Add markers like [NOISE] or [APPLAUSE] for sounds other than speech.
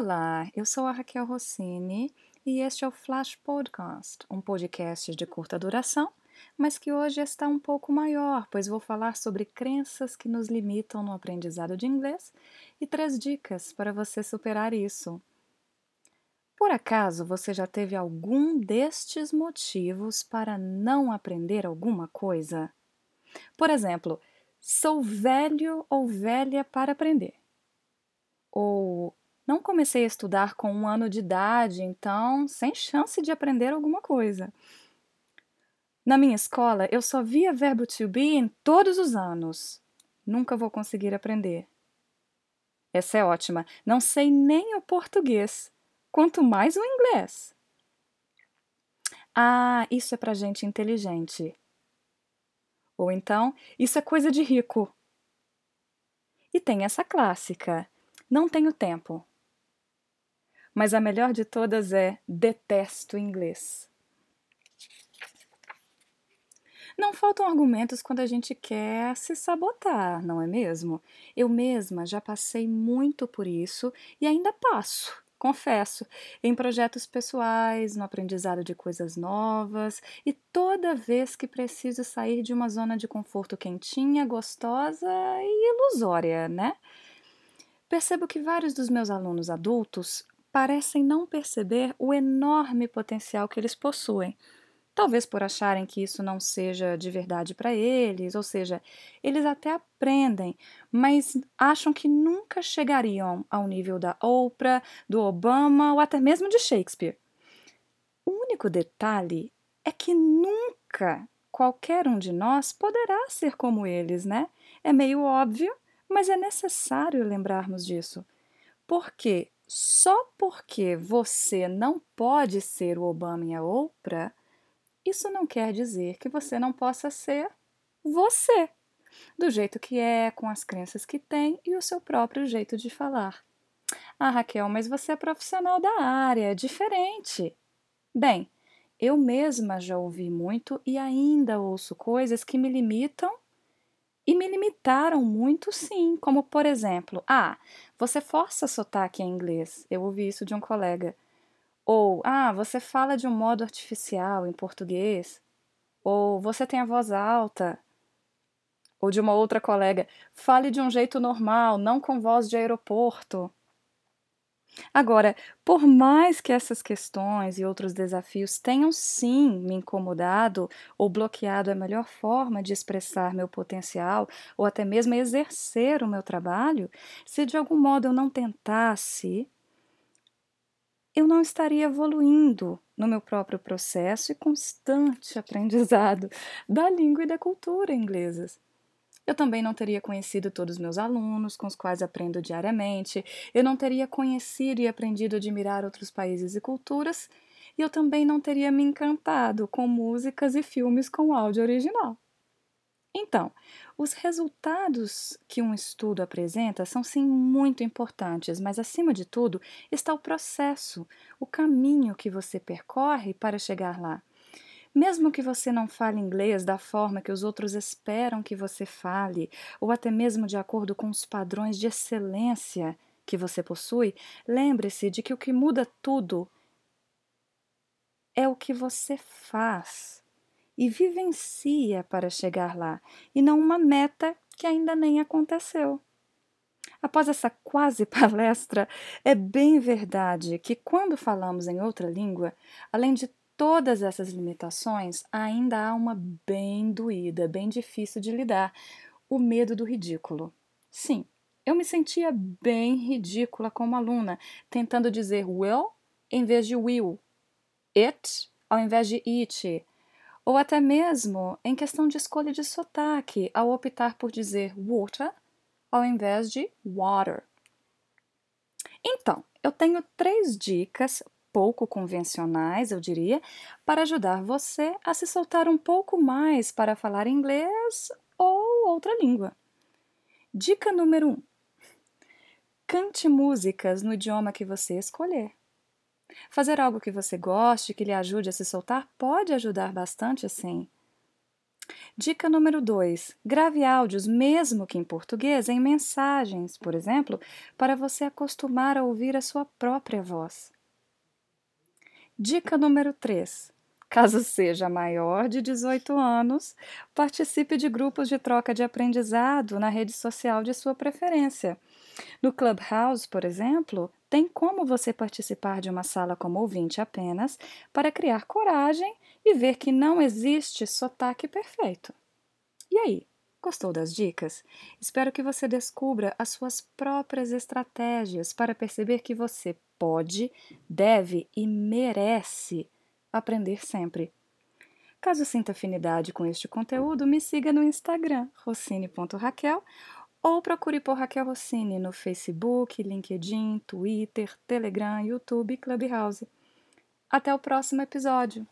Olá, eu sou a Raquel Rossini e este é o Flash Podcast, um podcast de curta duração, mas que hoje está um pouco maior, pois vou falar sobre crenças que nos limitam no aprendizado de inglês e três dicas para você superar isso. Por acaso você já teve algum destes motivos para não aprender alguma coisa? Por exemplo, sou velho ou velha para aprender. Ou não comecei a estudar com um ano de idade, então sem chance de aprender alguma coisa. Na minha escola, eu só via verbo to be em todos os anos. Nunca vou conseguir aprender. Essa é ótima. Não sei nem o português, quanto mais o inglês. Ah, isso é para gente inteligente. Ou então, isso é coisa de rico. E tem essa clássica: não tenho tempo mas a melhor de todas é detesto inglês. Não faltam argumentos quando a gente quer se sabotar, não é mesmo? Eu mesma já passei muito por isso e ainda passo, confesso, em projetos pessoais, no aprendizado de coisas novas e toda vez que preciso sair de uma zona de conforto quentinha, gostosa e ilusória, né? Percebo que vários dos meus alunos adultos parecem não perceber o enorme potencial que eles possuem. Talvez por acharem que isso não seja de verdade para eles, ou seja, eles até aprendem, mas acham que nunca chegariam ao nível da Oprah, do Obama ou até mesmo de Shakespeare. O único detalhe é que nunca qualquer um de nós poderá ser como eles, né? É meio óbvio, mas é necessário lembrarmos disso. Porque só porque você não pode ser o Obama e a Oprah, isso não quer dizer que você não possa ser você, do jeito que é, com as crenças que tem e o seu próprio jeito de falar. Ah, Raquel, mas você é profissional da área, é diferente. Bem, eu mesma já ouvi muito e ainda ouço coisas que me limitam e me limitaram muito, sim, como por exemplo, ah, você força sotaque em inglês. Eu ouvi isso de um colega. Ou, ah, você fala de um modo artificial em português. Ou você tem a voz alta. Ou de uma outra colega, fale de um jeito normal, não com voz de aeroporto. Agora, por mais que essas questões e outros desafios tenham sim me incomodado ou bloqueado a melhor forma de expressar meu potencial ou até mesmo exercer o meu trabalho, se de algum modo eu não tentasse, eu não estaria evoluindo no meu próprio processo e constante [LAUGHS] aprendizado da língua e da cultura inglesas. Eu também não teria conhecido todos os meus alunos, com os quais aprendo diariamente, eu não teria conhecido e aprendido a admirar outros países e culturas, e eu também não teria me encantado com músicas e filmes com áudio original. Então, os resultados que um estudo apresenta são sim muito importantes, mas acima de tudo está o processo, o caminho que você percorre para chegar lá. Mesmo que você não fale inglês da forma que os outros esperam que você fale, ou até mesmo de acordo com os padrões de excelência que você possui, lembre-se de que o que muda tudo é o que você faz e vivencia para chegar lá, e não uma meta que ainda nem aconteceu. Após essa quase [LAUGHS] palestra, é bem verdade que quando falamos em outra língua, além de todas essas limitações, ainda há uma bem doída, bem difícil de lidar: o medo do ridículo. Sim, eu me sentia bem ridícula como aluna, tentando dizer will em vez de will, it ao invés de it, ou até mesmo em questão de escolha de sotaque, ao optar por dizer water ao invés de water. Então, eu tenho três dicas pouco convencionais, eu diria, para ajudar você a se soltar um pouco mais para falar inglês ou outra língua. Dica número 1: um, cante músicas no idioma que você escolher. Fazer algo que você goste, que lhe ajude a se soltar, pode ajudar bastante assim. Dica número 2: grave áudios, mesmo que em português, em mensagens, por exemplo, para você acostumar a ouvir a sua própria voz. Dica número 3: caso seja maior de 18 anos, participe de grupos de troca de aprendizado na rede social de sua preferência. No Clubhouse, por exemplo, tem como você participar de uma sala como ouvinte apenas para criar coragem e ver que não existe sotaque perfeito. E aí, gostou das dicas? Espero que você descubra as suas próprias estratégias para perceber que você pode, deve e merece aprender sempre. Caso sinta afinidade com este conteúdo, me siga no Instagram, rossini.raquel, ou procure por Raquel Rossini no Facebook, LinkedIn, Twitter, Telegram, YouTube e Clubhouse. Até o próximo episódio!